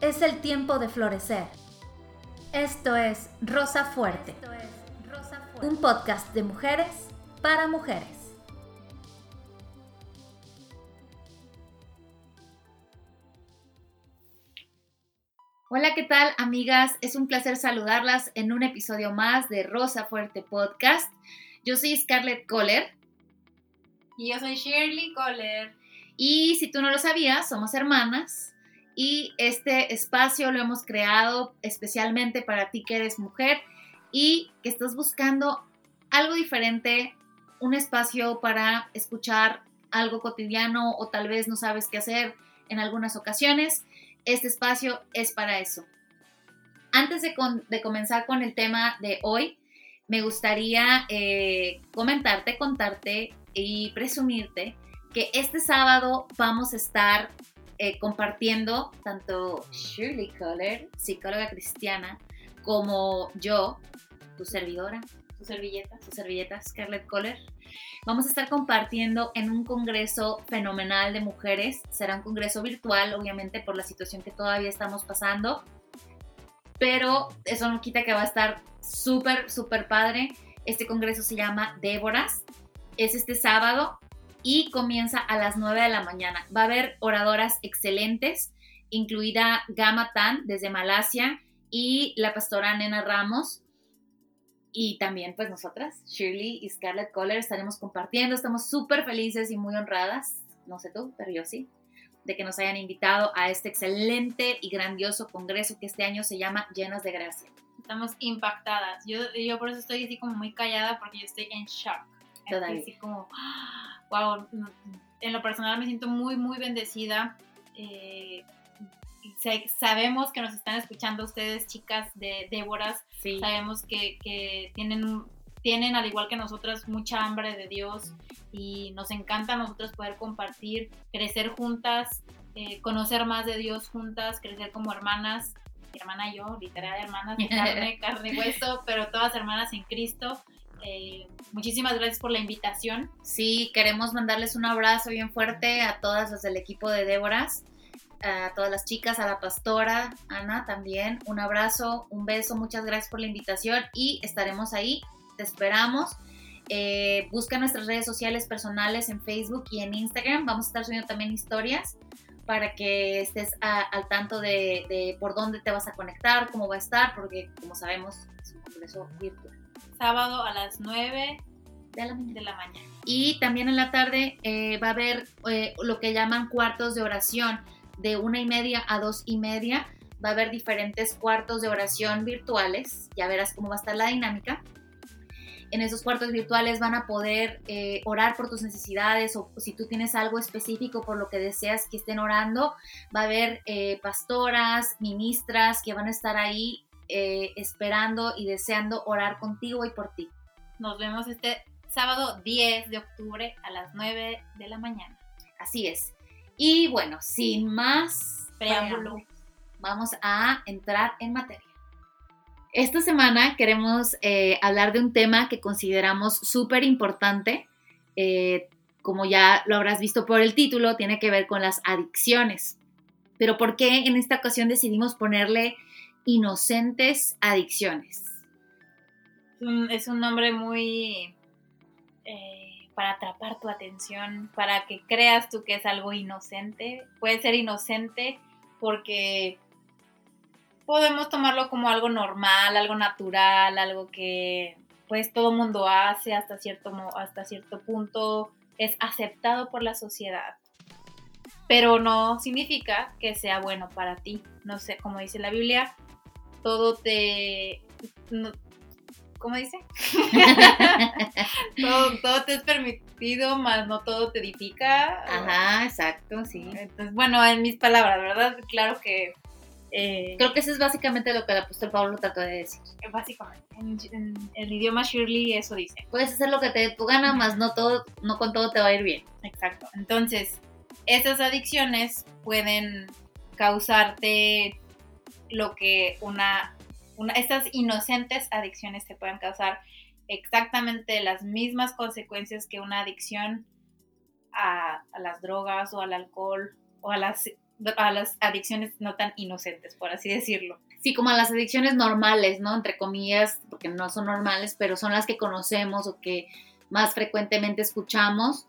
Es el tiempo de florecer. Esto es Rosa Fuerte, un podcast de mujeres para mujeres. Hola, ¿qué tal amigas? Es un placer saludarlas en un episodio más de Rosa Fuerte Podcast. Yo soy Scarlett Kohler. Y yo soy Shirley Kohler. Y si tú no lo sabías, somos hermanas. Y este espacio lo hemos creado especialmente para ti que eres mujer y que estás buscando algo diferente, un espacio para escuchar algo cotidiano o tal vez no sabes qué hacer en algunas ocasiones este espacio es para eso. Antes de, comenzar con el tema de hoy, me gustaría eh, comentarte, contarte y presumirte que este sábado vamos a estar eh, compartiendo tanto Shirley Kohler, psicóloga cristiana, como yo, tu servidora, tu servilleta, tu servilleta, Scarlett Kohler, Vamos a estar compartiendo en un congreso fenomenal de mujeres. Será un congreso virtual, obviamente, por la situación que todavía estamos pasando. Pero eso no quita que va a estar súper, súper padre. Este congreso se llama Déboras. Es este sábado y comienza a las 9 de la mañana. Va a haber oradoras excelentes, incluida Gama Tan desde Malasia y la pastora Nena Ramos y también pues nosotras, Shirley y Scarlett Kohler, estaremos compartiendo. Estamos súper felices y muy honradas, no sé tú, pero yo sí, de que nos hayan invitado a este excelente y grandioso congreso que este año se llama Llenas de Gracia. Estamos impactadas. Yo, yo por eso estoy así como muy callada porque yo estoy en shock. Todavía. Así como, wow, en lo personal me siento muy, muy bendecida. Eh, sabemos que nos están escuchando ustedes, chicas de Déboras. Sabemos que, tienen, tienen, al igual que nosotras, mucha hambre de Dios y nos encanta a nosotros poder compartir, crecer juntas, eh, conocer más de Dios juntas, crecer como hermanas. Mi hermana y yo, literal hermanas de carne, carne y hueso, pero todas hermanas en Cristo. Eh, muchísimas gracias por la invitación. Sí, queremos mandarles un abrazo bien fuerte a todas las del equipo de Déboras a todas las chicas, a la pastora, Ana también, un abrazo, un beso, muchas gracias por la invitación y estaremos ahí, te esperamos. Eh, busca nuestras redes sociales personales en Facebook y en Instagram, vamos a estar subiendo también historias para que estés al tanto de, por dónde te vas a conectar, cómo va a estar, porque como sabemos es un congreso virtual. Sábado a las 9 de la, mañana. Y también en la tarde eh, va a haber eh, lo que llaman cuartos de oración de una y media a dos y media. Va a haber diferentes cuartos de oración virtuales. Ya verás cómo va a estar la dinámica. En esos cuartos virtuales van a poder eh, orar por tus necesidades o si tú tienes algo específico por lo que deseas que estén orando. Va a haber eh, pastoras, ministras que van a estar ahí eh, esperando y deseando orar contigo y por ti. Nos vemos este sábado 10 de octubre a las 9 de la mañana. Así es. Y bueno, sin más preámbulo, vamos a entrar en materia. Esta semana queremos eh, hablar de un tema que consideramos súper importante. Eh, como ya lo habrás visto por el título, tiene que ver con las adicciones. Pero ¿por qué en esta ocasión decidimos ponerle inocentes adicciones? Es un nombre muy... Eh, para atrapar tu atención, para que creas tú que es algo inocente. Puede ser inocente porque podemos tomarlo como algo normal, algo natural, algo que pues todo mundo hace hasta cierto, hasta cierto punto, es aceptado por la sociedad. Pero no significa que sea bueno para ti. No sé, como dice la Biblia, todo te... ¿cómo dice? todo, te es permitido, más no todo te edifica. Ajá, exacto, sí. Entonces, bueno, en mis palabras, ¿verdad? Claro que... Eh, Creo que eso es básicamente lo que el apóstol Pablo trató de decir. Básicamente, en, el idioma Shirley eso dice. Puedes hacer lo que te dé tu gana, más no, todo, no con todo te va a ir bien. Exacto. Entonces, esas adicciones pueden causarte lo que una estas inocentes adicciones te pueden causar exactamente las mismas consecuencias que una adicción a, las drogas o al alcohol o a las a las adicciones no tan inocentes, por así decirlo. Sí, como a las adicciones normales, ¿no? Entre comillas, porque no son normales, pero son las que conocemos o que más frecuentemente escuchamos,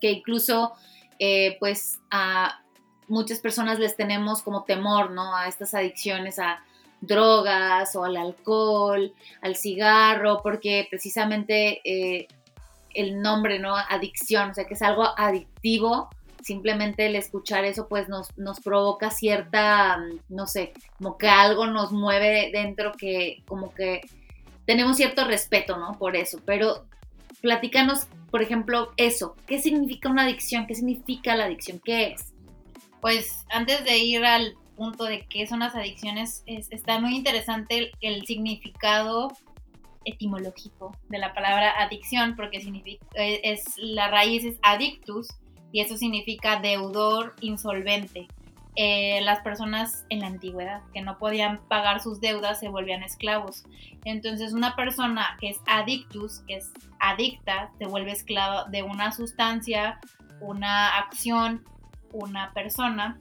que incluso, eh, pues, a muchas personas les tenemos como temor, ¿no? A estas adicciones, a drogas o al alcohol, al cigarro, porque precisamente eh, el nombre, ¿no? Adicción, o sea, que es algo adictivo, simplemente el escuchar eso pues nos, nos provoca cierta, no sé, como que algo nos mueve dentro que como que tenemos cierto respeto, ¿no? Por eso, pero platícanos, por ejemplo, eso, ¿qué significa una adicción? ¿Qué significa la adicción? ¿Qué es? Pues antes de ir al punto de qué son las adicciones, está muy interesante el, significado etimológico de la palabra adicción, porque significa, eh, es, la raíz es adictus y eso significa deudor insolvente. Eh, las personas en la antigüedad que no podían pagar sus deudas se volvían esclavos. Entonces una persona que es adictus, que es adicta, se vuelve esclava de una sustancia, una acción, una persona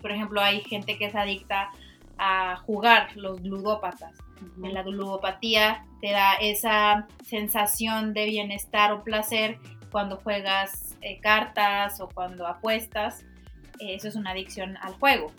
por ejemplo, hay gente que es adicta a jugar, los ludópatas. En la ludopatía te da esa sensación de bienestar o placer cuando juegas eh, cartas o cuando apuestas. eso es una adicción al juego.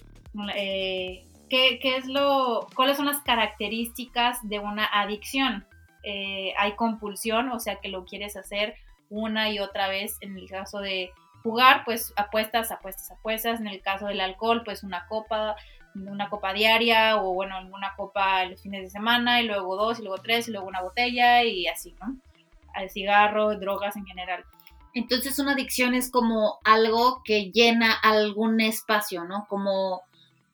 Eh, ¿qué, es lo, ¿Cuáles son las características de una adicción? Eh, hay compulsión, o sea que lo quieres hacer una y otra vez en el caso de jugar, pues apuestas, apuestas, apuestas. En el caso del alcohol, pues una copa, una copa diaria o bueno, una copa los fines de semana y luego dos y luego tres y luego una botella y así, ¿no? Al cigarro, drogas en general. Entonces una adicción es como algo que llena algún espacio, ¿no? Como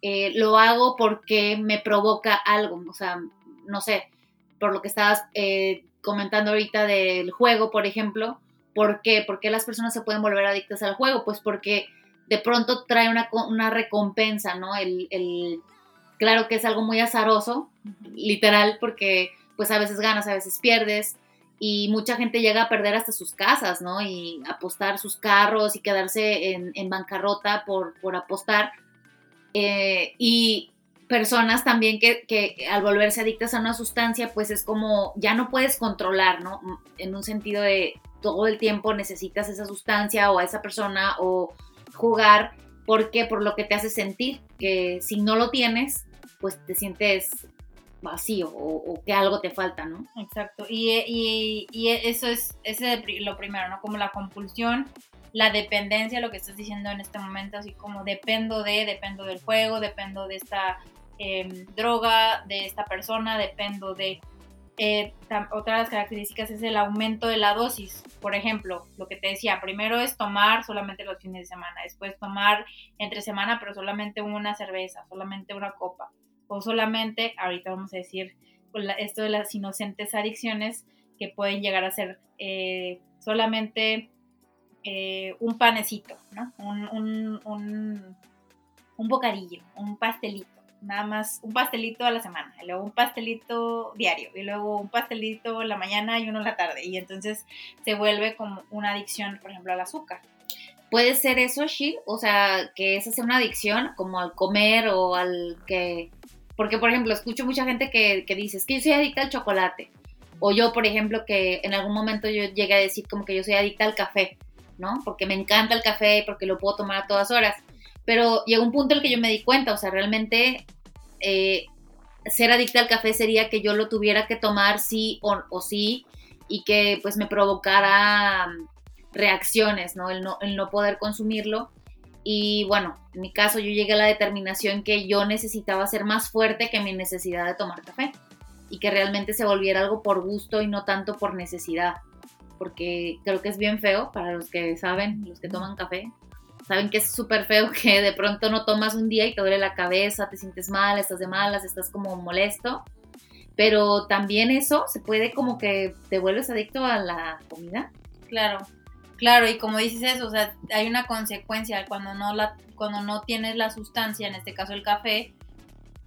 eh, lo hago porque me provoca algo, o sea, no sé, por lo que estabas eh, comentando ahorita del juego, por ejemplo, ¿Por qué? ¿Por qué las personas se pueden volver adictas al juego? Pues porque de pronto trae una, una recompensa, ¿no? El, el, claro que es algo muy azaroso, literal, porque pues a veces ganas, a veces pierdes, y mucha gente llega a perder hasta sus casas, ¿no? Y apostar sus carros y quedarse en, en bancarrota por, por apostar. Eh, y personas también que, que, al volverse adictas a una sustancia, pues es como ya no puedes controlar, ¿no? En un sentido de todo el tiempo necesitas esa sustancia o a esa persona o jugar porque por lo que te hace sentir, que si no lo tienes, pues te sientes vacío o, que algo te falta, ¿no? Exacto, y, y, eso es, ese lo primero, ¿no? Como la compulsión, la dependencia, lo que estás diciendo en este momento, así como dependo de, dependo del juego, dependo de esta em, droga, de esta persona, dependo de... Eh, otra de las características es el aumento de la dosis. Por ejemplo, lo que te decía, primero es tomar solamente los fines de semana, después tomar entre semana, pero solamente una cerveza, solamente una copa, o solamente, ahorita vamos a decir, esto de las inocentes adicciones que pueden llegar a ser eh, solamente eh, un panecito, ¿no? un, un bocadillo, un pastelito nada más un pastelito a la semana, y luego un pastelito diario, y luego un pastelito la mañana y uno la tarde, y entonces se vuelve como una adicción, por ejemplo, al azúcar. Puede ser eso, Shir, o sea, que esa sea una adicción, como al comer o al que... Porque, por ejemplo, escucho mucha gente que, que dice, es que yo soy adicta al chocolate. O yo, por ejemplo, que en algún momento yo llegué a decir como que yo soy adicta al café, ¿no? Porque me encanta el café y porque lo puedo tomar a todas horas pero llegó un punto en el que yo me di cuenta, o sea, realmente eh, ser adicta al café sería que yo lo tuviera que tomar sí o, sí y que pues me provocara mm, reacciones, ¿no? El, ¿no? el no poder consumirlo. Y bueno, en mi caso yo llegué a la determinación que yo necesitaba ser más fuerte que mi necesidad de tomar café y que realmente se volviera algo por gusto y no tanto por necesidad, porque creo que es bien feo para los que saben, los que toman café, saben que es súper feo que de pronto no tomas un día y te duele la cabeza, te sientes mal, estás de malas, estás como molesto. Pero también eso se puede como que te vuelves adicto a la comida. Claro, claro, y como dices eso, o sea, hay una consecuencia cuando no, la, cuando no tienes la sustancia, en este caso el café,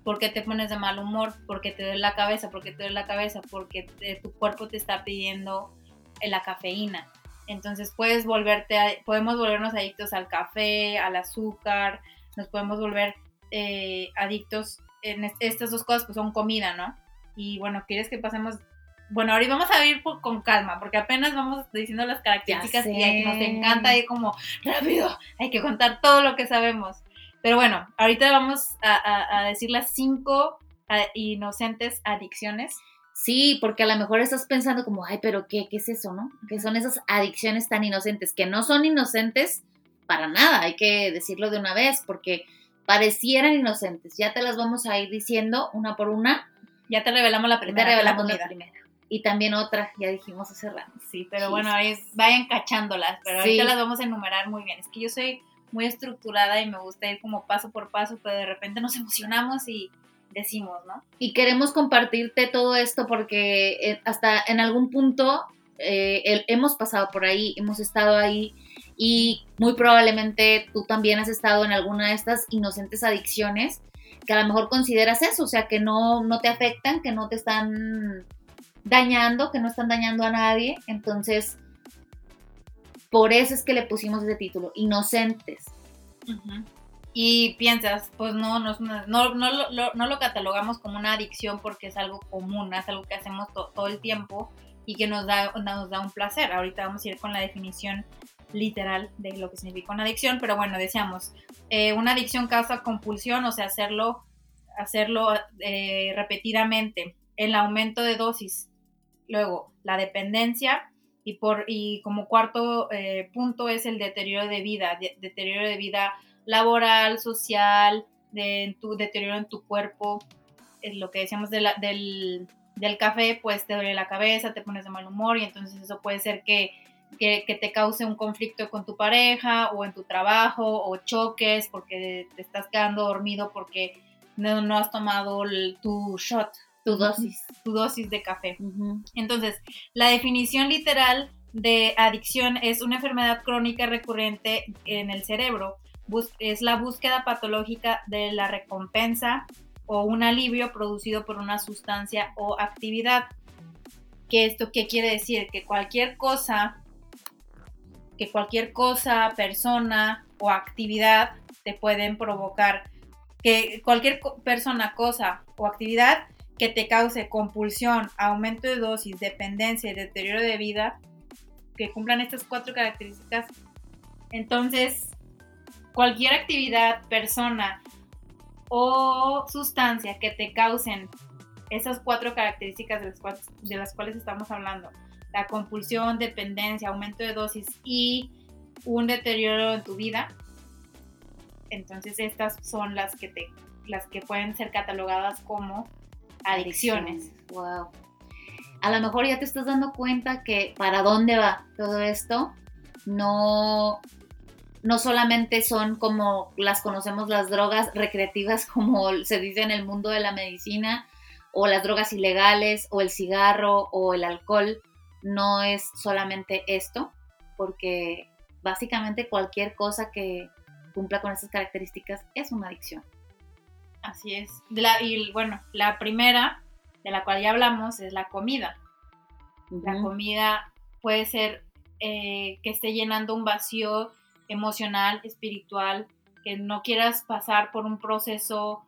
porque te pones de mal humor, porque te duele la cabeza, porque te duele la cabeza, porque tu cuerpo te está pidiendo la cafeína. Entonces puedes volverte, podemos volvernos adictos al café, al azúcar, nos podemos volver eh, adictos en estas dos cosas, pues son comida, ¿no? Y bueno, ¿quieres que pasemos? Bueno, ahora vamos a ir con calma, porque apenas vamos diciendo las características y nos encanta ir como rápido, hay que contar todo lo que sabemos. Pero bueno, ahorita vamos a, decir las cinco inocentes adicciones. Sí, porque a lo mejor estás pensando como, ay, pero ¿qué, qué es eso, no? Que son esas adicciones tan inocentes, que no son inocentes para nada, hay que decirlo de una vez, porque parecieran inocentes. Ya te las vamos a ir diciendo una por una. Ya te revelamos la primera. Te revelamos la, primera. Y también otra, ya dijimos hace rato. Sí, pero bueno, ahí vayan cachándolas, pero ahorita las vamos a enumerar muy bien. Es que yo soy muy estructurada y me gusta ir como paso por paso, pero de repente nos emocionamos y decimos, ¿no? Y queremos compartirte todo esto porque eh, hasta en algún punto eh, hemos pasado por ahí, hemos estado ahí y muy probablemente tú también has estado en alguna de estas inocentes adicciones que a lo mejor consideras eso, o sea, que no, no te afectan, que no te están dañando, que no están dañando a nadie. Entonces, por eso es que le pusimos ese título, Inocentes. Y piensas, pues no, no, no, no, lo catalogamos como una adicción porque es algo común, es algo que hacemos todo el tiempo y que nos da, nos da un placer. Ahorita vamos a ir con la definición literal de lo que significa una adicción, pero bueno, decíamos, eh, una adicción causa compulsión, o sea, hacerlo, hacerlo eh, repetidamente, el aumento de dosis, luego la dependencia y, por, y como cuarto eh, punto es el deterioro de vida, deterioro de vida laboral, social, de, tu, deterioro en tu cuerpo, es lo que decíamos del, del café, pues te duele la cabeza, te pones de mal humor y entonces eso puede ser que que, te cause un conflicto con tu pareja o en tu trabajo o choques porque te estás quedando dormido porque no, has tomado tu shot, tu dosis, tu dosis de café. Entonces, la definición literal de adicción es una enfermedad crónica recurrente en el cerebro. Es la búsqueda patológica de la recompensa o un alivio producido por una sustancia o actividad. ¿Qué esto qué quiere decir? Que cualquier cosa que cualquier cosa, persona o actividad te pueden provocar, que cualquier persona, cosa o actividad que te cause compulsión, aumento de dosis, dependencia y deterioro de vida, que cumplan estas cuatro características, entonces cualquier actividad, persona o sustancia que te causen esas cuatro características de las cuales estamos hablando, la compulsión, dependencia, aumento de dosis y un deterioro en tu vida. Entonces estas son las que te las que pueden ser catalogadas como adicciones. Wow. A lo mejor ya te estás dando cuenta que para dónde va todo esto. No no solamente son como las conocemos las drogas recreativas como se dice en el mundo de la medicina o las drogas ilegales o el cigarro o el alcohol, no es solamente esto, porque básicamente cualquier cosa que cumpla con esas características es una adicción. Así es. y bueno, la primera de la cual ya hablamos es la comida. La comida puede ser eh, que esté llenando un vacío emocional, espiritual, que no quieras pasar por un proceso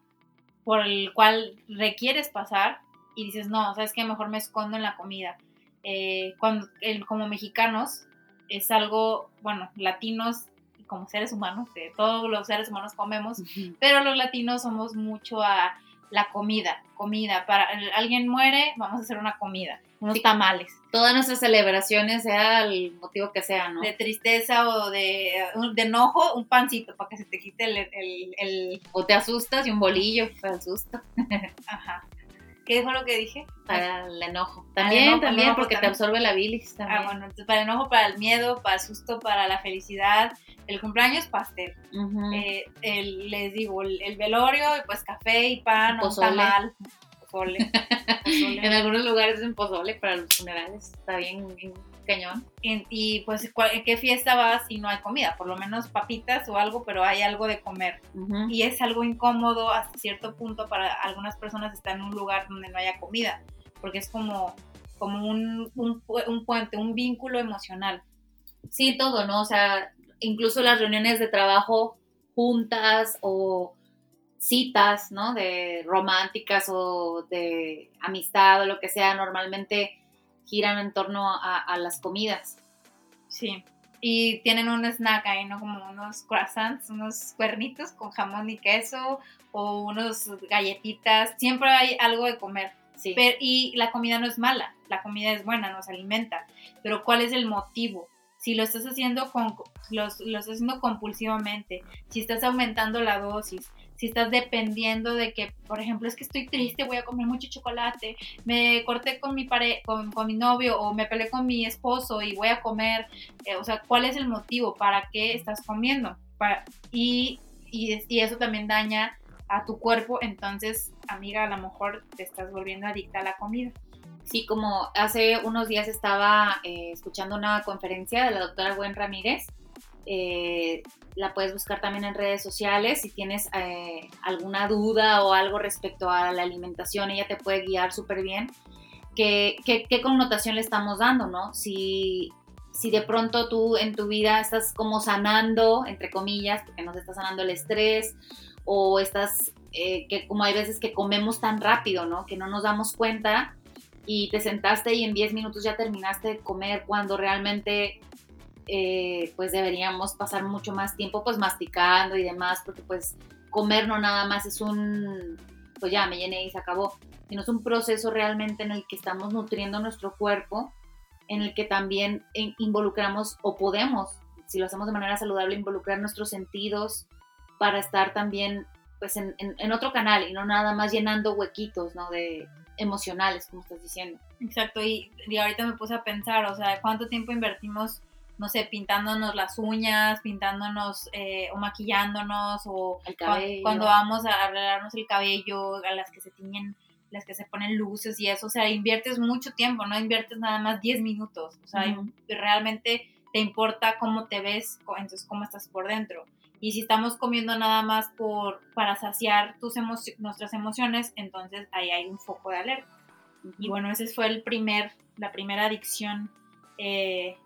por el cual requieres pasar y dices, no, sabes que mejor me escondo en la comida. Eh, cuando, como mexicanos es algo, bueno, latinos como seres humanos, todos los seres humanos comemos, pero los latinos somos mucho a la comida, comida, para alguien muere, vamos a hacer una comida, unos tamales. Todas nuestras celebraciones, sea el motivo que sea, ¿no? De tristeza o de, de enojo, un pancito para que se te quite el, el, O te asustas y un bolillo para el susto. Ajá. ¿Qué fue lo que dije? Para el enojo. También, también, porque te absorbe la bilis. También. Ah, bueno, para el enojo, para el miedo, para el susto, para la felicidad. El cumpleaños, pastel. Eh, les digo, el, velorio, pues café y pan, o tamal. Pozole. en algunos lugares es un pozole para los funerales. Está bien cañón. Y, pues, ¿en qué fiesta vas si no hay comida? Por lo menos papitas o algo, pero hay algo de comer. Y es algo incómodo hasta cierto punto para algunas personas estar en un lugar donde no haya comida, porque es como, como un, un, un puente, un vínculo emocional. Sí, todo, ¿no? O sea, incluso las reuniones de trabajo juntas o citas, ¿no? De románticas o de amistad o lo que sea, normalmente giran en torno a, las comidas. Sí. Y tienen un snack ahí, ¿no? Como unos croissants, unos cuernitos con jamón y queso o unos galletitas. Siempre hay algo de comer. Sí. y la comida no es mala, la comida es buena, nos alimenta. Pero ¿cuál es el motivo? si lo estás haciendo con, lo, estás haciendo compulsivamente, si estás aumentando la dosis, si estás dependiendo de que, por ejemplo, es que estoy triste, voy a comer mucho chocolate, me corté con mi pare con, mi novio o me peleé con mi esposo y voy a comer, eh, o sea, ¿cuál es el motivo? ¿Para qué estás comiendo? Y, y, y eso también daña a tu cuerpo, entonces, amiga, a lo mejor te estás volviendo adicta a la comida. Sí, como hace unos días estaba eh, escuchando una conferencia de la doctora Gwen Ramírez. Eh, la puedes buscar también en redes sociales. Si tienes eh, alguna duda o algo respecto a la alimentación, ella te puede guiar súper bien. ¿Qué, ¿Qué, connotación le estamos dando, no? Si, si de pronto tú en tu vida estás como sanando, entre comillas, porque no se está sanando el estrés, o estás, que como hay veces que comemos tan rápido, ¿no? Que no nos damos cuenta y te sentaste y en 10 minutos ya terminaste de comer cuando realmente eh, pues deberíamos pasar mucho más tiempo pues masticando y demás porque pues comer no nada más es un pues ya me llené y se acabó sino es un proceso realmente en el que estamos nutriendo nuestro cuerpo en el que también involucramos o podemos si lo hacemos de manera saludable involucrar nuestros sentidos para estar también pues en, otro canal y no nada más llenando huequitos no de emocionales, como estás diciendo. Exacto, y, ahorita me puse a pensar, o sea, ¿cuánto tiempo invertimos, no sé, pintándonos las uñas, pintándonos eh, o maquillándonos, o cuando vamos a arreglarnos el cabello, a las que se tiñen, las que se ponen luces y eso, o sea, inviertes mucho tiempo, no inviertes nada más 10 minutos, o sea, realmente te importa cómo te ves, entonces cómo estás por dentro. Y si estamos comiendo nada más por, para saciar tus nuestras emociones, entonces ahí hay un foco de alerta. Y bueno, ese fue el primer, la primera adicción eh,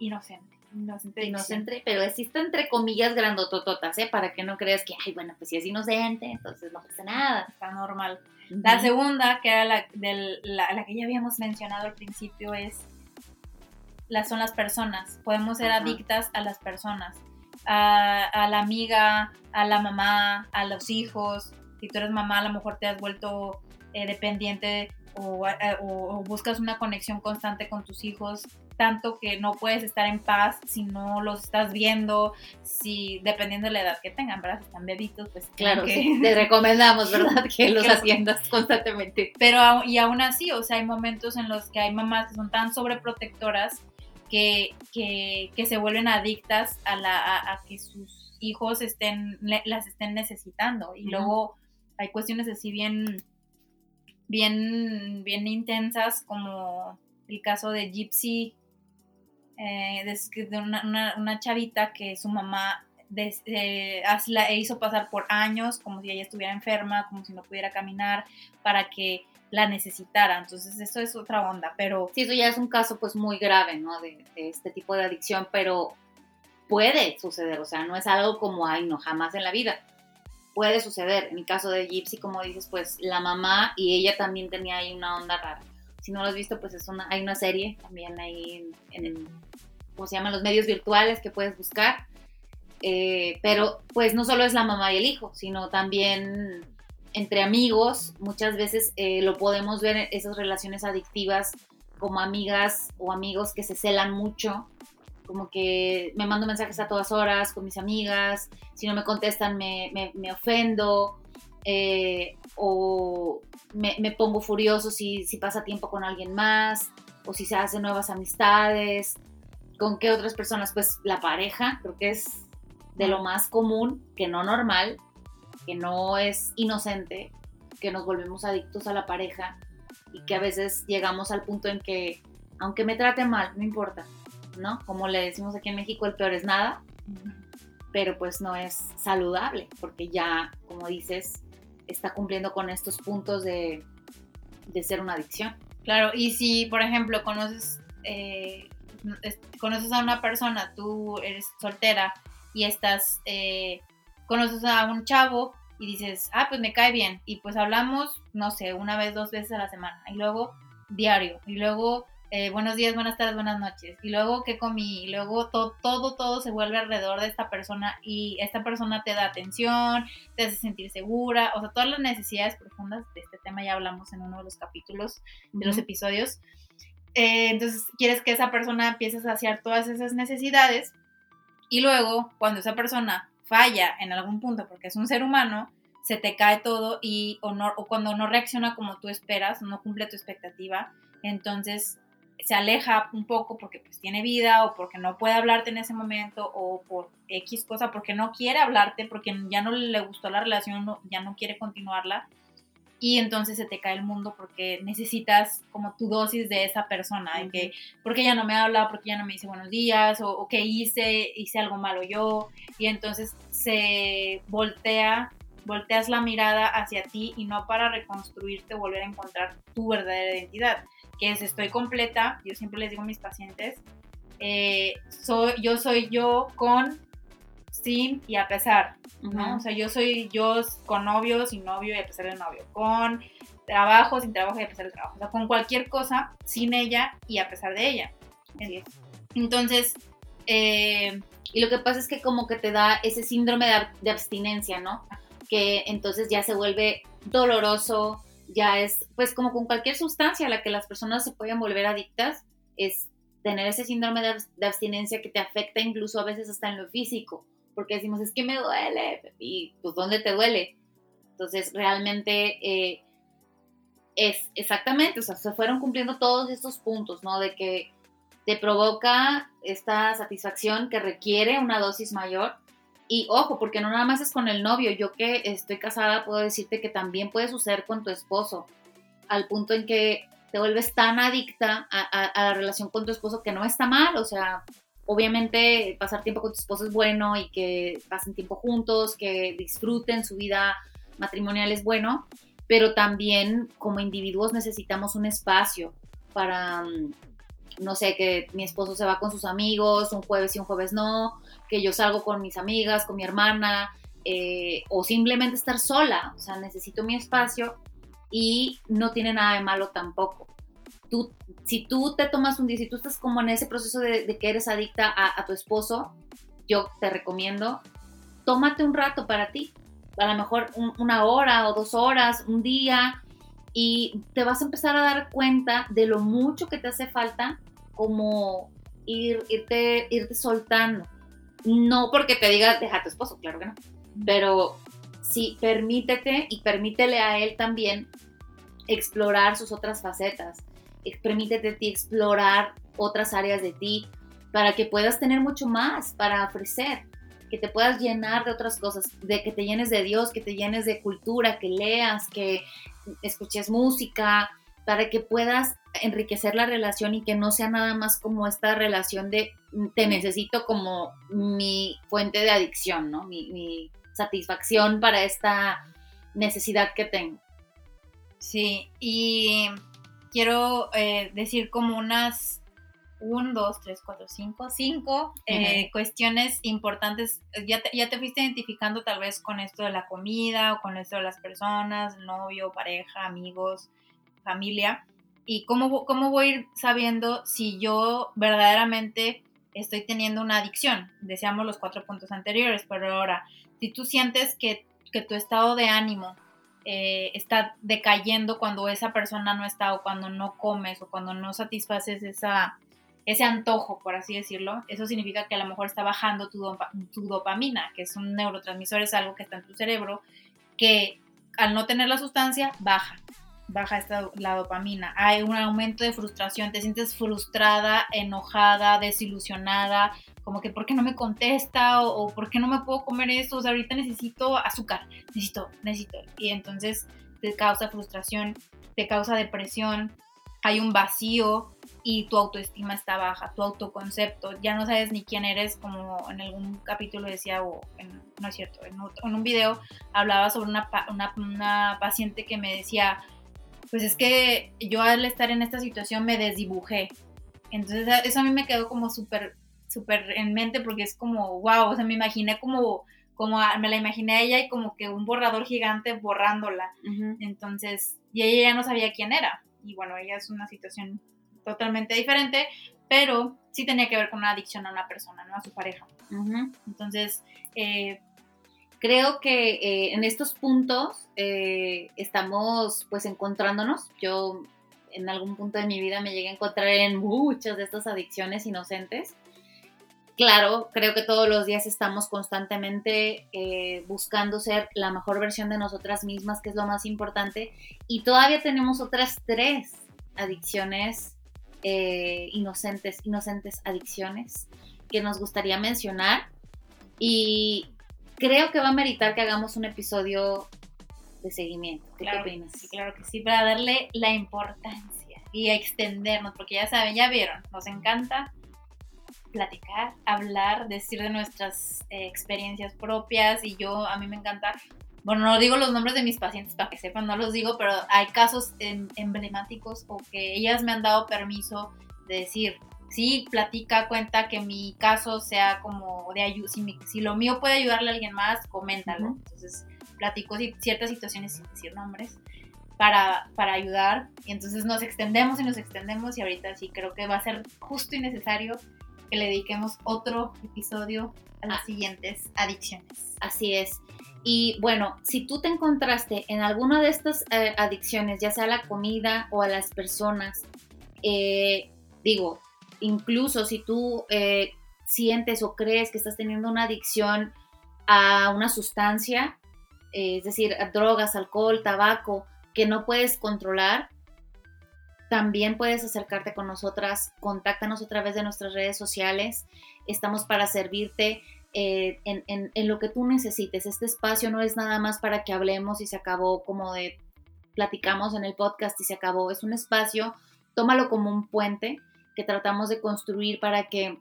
inocente. Inocente, inocente, pero existe entre comillas grandotototas, ¿eh? Para que no creas que, ay, bueno, pues si es inocente, entonces no pasa nada. Está normal. La segunda, que era la, la, que ya habíamos mencionado al principio, es las son las personas. Podemos ser adictas a las personas a, la amiga, a la mamá, a los hijos. Si tú eres mamá, a lo mejor te has vuelto eh, dependiente eh, o, buscas una conexión constante con tus hijos, tanto que no puedes estar en paz si no los estás viendo, si dependiendo de la edad que tengan, ¿verdad? Si están bebitos, pues claro, que... te recomendamos, ¿verdad? Que los atiendas constantemente. Pero y aún así, o sea, hay momentos en los que hay mamás que son tan sobreprotectoras que, que, se vuelven adictas a, la, a, que sus hijos estén, las estén necesitando. Y luego hay cuestiones así bien, bien, bien intensas como el caso de Gypsy, eh, de, una, una, chavita que su mamá eh, la hizo pasar por años como si ella estuviera enferma, como si no pudiera caminar, para que la necesitara. Entonces, eso es otra onda, pero... Sí, eso ya es un caso pues muy grave, ¿no? De, este tipo de adicción, pero puede suceder, o sea, no es algo como, ay, no, jamás en la vida. Puede suceder. En mi caso de Gypsy, como dices, pues la mamá y ella también tenía ahí una onda rara. Si no lo has visto, pues es una, hay una serie también ahí en, en ¿cómo se llaman? Los medios virtuales que puedes buscar. Eh, pero pues no solo es la mamá y el hijo, sino también entre amigos, muchas veces eh, lo podemos ver en esas relaciones adictivas como amigas o amigos que se celan mucho, como que me mando mensajes a todas horas con mis amigas, si no me contestan me, me, ofendo, eh, o me, me, pongo furioso si, si pasa tiempo con alguien más, o si se hacen nuevas amistades, con qué otras personas, pues la pareja, creo que es de lo más común, que no normal, que no es inocente, que nos volvemos adictos a la pareja y que a veces llegamos al punto en que, aunque me trate mal, no importa, ¿no? Como le decimos aquí en México, el peor es nada, pero pues no es saludable, porque ya, como dices, está cumpliendo con estos puntos de, de ser una adicción. Claro, y si, por ejemplo, conoces, eh, conoces a una persona, tú eres soltera y estás... Eh, conoces a un chavo y dices, ah, pues me cae bien. Y pues hablamos, no sé, una vez, dos veces a la semana. Y luego diario. Y luego eh, buenos días, buenas tardes, buenas noches. Y luego qué comí. Y luego todo, todo, todo se vuelve alrededor de esta persona. Y esta persona te da atención, te hace sentir segura. O sea, todas las necesidades profundas de este tema ya hablamos en uno de los capítulos, de los episodios. Eh, entonces, quieres que esa persona empiece a saciar todas esas necesidades. Y luego, cuando esa persona falla en algún punto porque es un ser humano, se te cae todo y o, o cuando no reacciona como tú esperas, no cumple tu expectativa, entonces se aleja un poco porque pues tiene vida o porque no puede hablarte en ese momento o por X cosa, porque no quiere hablarte, porque ya no le gustó la relación, ya no quiere continuarla y entonces se te cae el mundo porque necesitas como tu dosis de esa persona, de que porque ya no me habla, porque ya no me dice buenos días, o, que hice, hice algo malo yo, y entonces se voltea, volteas la mirada hacia ti y no para reconstruirte, volver a encontrar tu verdadera identidad, que es estoy completa, yo siempre les digo a mis pacientes, eh, soy, yo soy yo con sin y a pesar, ¿no? O sea, yo soy yo con novio, sin novio y a pesar del novio, con trabajo, sin trabajo y a pesar del trabajo, o sea, con cualquier cosa, sin ella y a pesar de ella. Entonces, eh, y lo que pasa es que como que te da ese síndrome de, de abstinencia, ¿no? Que entonces ya se vuelve doloroso, ya es, pues como con cualquier sustancia a la que las personas se pueden volver adictas, es tener ese síndrome de, abstinencia que te afecta incluso a veces hasta en lo físico porque decimos, es que me duele, y pues ¿dónde te duele? Entonces, realmente eh, es exactamente, o sea, se fueron cumpliendo todos estos puntos, ¿no? De que te provoca esta satisfacción que requiere una dosis mayor. Y ojo, porque no nada más es con el novio, yo que estoy casada puedo decirte que también puede suceder con tu esposo, al punto en que te vuelves tan adicta a, la relación con tu esposo que no está mal, o sea, obviamente pasar tiempo con tu esposo es bueno y que pasen tiempo juntos, que disfruten su vida matrimonial es bueno, pero también como individuos necesitamos un espacio para, mm, no sé, que mi esposo se va con sus amigos un jueves y un jueves no, que yo salgo con mis amigas, con mi hermana, eh, o simplemente estar sola, o sea, necesito mi espacio y no tiene nada de malo tampoco. Tú, si tú te tomas un día, si tú estás como en ese proceso de, que eres adicta a, tu esposo, yo te recomiendo, tómate un rato para ti, a lo mejor una hora o dos horas, un día, y te vas a empezar a dar cuenta de lo mucho que te hace falta como ir, irte, irte soltando. No porque te diga, deja a tu esposo, claro que no, pero sí, permítete y permítele a él también explorar sus otras facetas. Permítete ti explorar otras áreas de ti para que puedas tener mucho más para ofrecer, que te puedas llenar de otras cosas, de que te llenes de Dios, que te llenes de cultura, que leas, que escuches música, para que puedas enriquecer la relación y que no sea nada más como esta relación de te necesito como mi fuente de adicción, ¿no? Mi, mi satisfacción para esta necesidad que tengo. Sí, y quiero eh, decir como unas 1, 2, 3, 4, 5, 5 cuestiones importantes. Ya te, ya te fuiste identificando tal vez con esto de la comida o con esto de las personas, novio, pareja, amigos, familia. ¿Y cómo, cómo voy a ir sabiendo si yo verdaderamente estoy teniendo una adicción? Deseamos los cuatro puntos anteriores, pero ahora, si tú sientes que, que tu estado de ánimo eh, está decayendo cuando esa persona no está o cuando no comes o cuando no satisfaces esa, ese antojo, por así decirlo, eso significa que a lo mejor está bajando tu, tu dopamina, que es un neurotransmisor, es algo que está en tu cerebro, que al no tener la sustancia, baja, baja esta, la dopamina. Hay un aumento de frustración, te sientes frustrada, enojada, desilusionada, como que ¿por qué no me contesta? O, ¿por qué no me puedo comer esto? O sea, ahorita necesito azúcar, necesito, necesito. Y entonces te causa frustración, te causa depresión, hay un vacío y tu autoestima está baja, tu autoconcepto, ya no sabes ni quién eres, como en algún capítulo decía, o no es cierto, en, un video hablaba sobre una, una, una paciente que me decía, pues es que yo al estar en esta situación me desdibujé. Entonces eso a mí me quedó como súper súper en mente porque es como, wow, o sea, me imaginé como, como me la imaginé a ella y como que un borrador gigante borrándola. Entonces, y ella ya no sabía quién era. Y bueno, ella es una situación totalmente diferente, pero sí tenía que ver con una adicción a una persona, ¿no? A su pareja. Entonces, eh, creo que eh, en estos puntos eh, estamos pues encontrándonos. Yo en algún punto de mi vida me llegué a encontrar en muchas de estas adicciones inocentes. Claro, creo que todos los días estamos constantemente buscando ser la mejor versión de nosotras mismas, que es lo más importante. Y todavía tenemos otras tres adicciones eh, inocentes, inocentes adicciones que nos gustaría mencionar. Y creo que va a meritar que hagamos un episodio de seguimiento. ¿Qué opinas? Sí, claro que sí, para darle la importancia y extendernos, porque ya saben, ya vieron, nos encanta platicar, hablar, decir de nuestras eh, experiencias propias y yo, a mí me encanta bueno, no digo los nombres de mis pacientes para que sepan, no los digo, pero hay casos em, emblemáticos o que ellas me han dado permiso de decir, sí, platica, cuenta que mi caso sea como de ayuda, si, lo mío puede ayudarle a alguien más, coméntalo. Entonces, platico ciertas situaciones sin decir nombres para, para ayudar y entonces nos extendemos y nos extendemos y ahorita sí creo que va a ser justo y necesario que le dediquemos otro episodio a las ah. siguientes adicciones. Así es. Y bueno, si tú te encontraste en alguna de estas eh, adicciones, ya sea a la comida o a las personas, eh, digo, incluso si tú eh, sientes o crees que estás teniendo una adicción a una sustancia, es decir, a drogas, alcohol, tabaco, que no puedes controlar, también puedes acercarte con nosotras, contáctanos a través de nuestras redes sociales, estamos para servirte eh, en, lo que tú necesites. Este espacio no es nada más para que hablemos y se acabó como de platicamos en el podcast y se acabó. Es un espacio, tómalo como un puente que tratamos de construir para que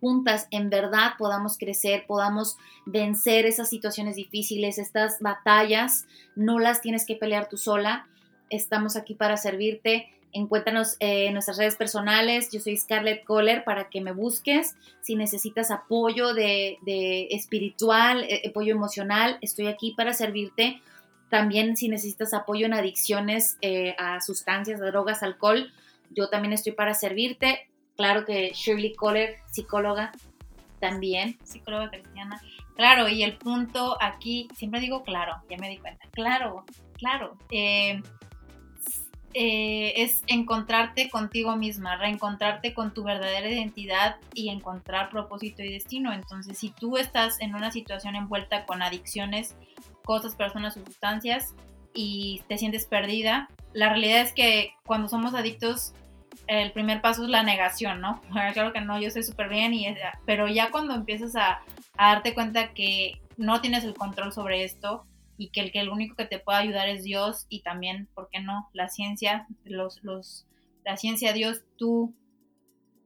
juntas en verdad podamos crecer, podamos vencer esas situaciones difíciles, estas batallas, no las tienes que pelear tú sola. Estamos aquí para servirte Encuéntranos en nuestras redes personales. Yo soy Scarlett Kohler para que me busques. Si necesitas apoyo de, espiritual, eh, apoyo emocional, estoy aquí para servirte. También si necesitas apoyo en adicciones eh, a sustancias, a drogas, alcohol, yo también estoy para servirte. Claro que Shirley Kohler, psicóloga, también. Psicóloga cristiana. Claro, y el punto aquí, siempre digo claro, ya me di cuenta. Claro, claro. Eh, eh, es encontrarte contigo misma, reencontrarte con tu verdadera identidad y encontrar propósito y destino. Entonces, si tú estás en una situación envuelta con adicciones, cosas, personas sustancias y te sientes perdida, la realidad es que cuando somos adictos, el primer paso es la negación, ¿no? Claro que no, yo sé súper bien, y pero ya cuando empiezas a darte cuenta que no tienes el control sobre esto, y que el que el único que te puede ayudar es Dios y también, ¿por qué no? La ciencia, los, los, la ciencia, Dios, tú,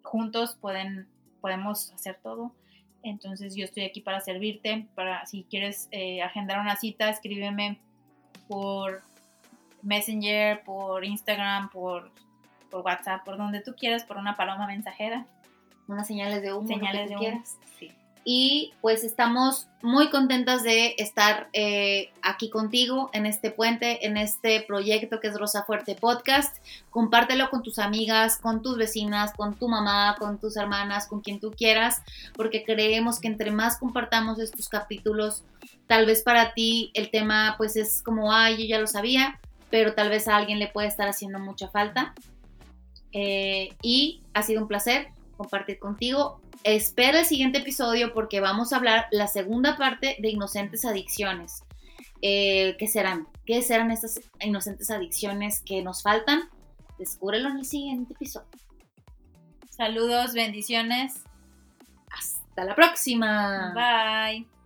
juntos pueden, podemos hacer todo. Entonces yo estoy aquí para servirte, para si quieres eh, agendar una cita, escríbeme por Messenger, por Instagram, por, por WhatsApp, por donde tú quieras, por una paloma mensajera. Unas señales de humo. Señales de humo. Sí y pues estamos muy contentas de estar eh, aquí contigo en este puente, en este proyecto que es Rosa Fuerte Podcast. Compártelo con tus amigas, con tus vecinas, con tu mamá, con tus hermanas, con quien tú quieras, porque creemos que entre más compartamos estos capítulos, tal vez para ti el tema pues es como, ay, yo ya lo sabía, pero tal vez a alguien le puede estar haciendo mucha falta. Eh, y ha sido un placer compartir contigo espera el siguiente episodio porque vamos a hablar la segunda parte de inocentes adicciones. Eh, ¿Qué serán? ¿Qué serán estas inocentes adicciones que nos faltan? Descúbrelo en el siguiente episodio. Saludos, bendiciones. Hasta la próxima. Bye.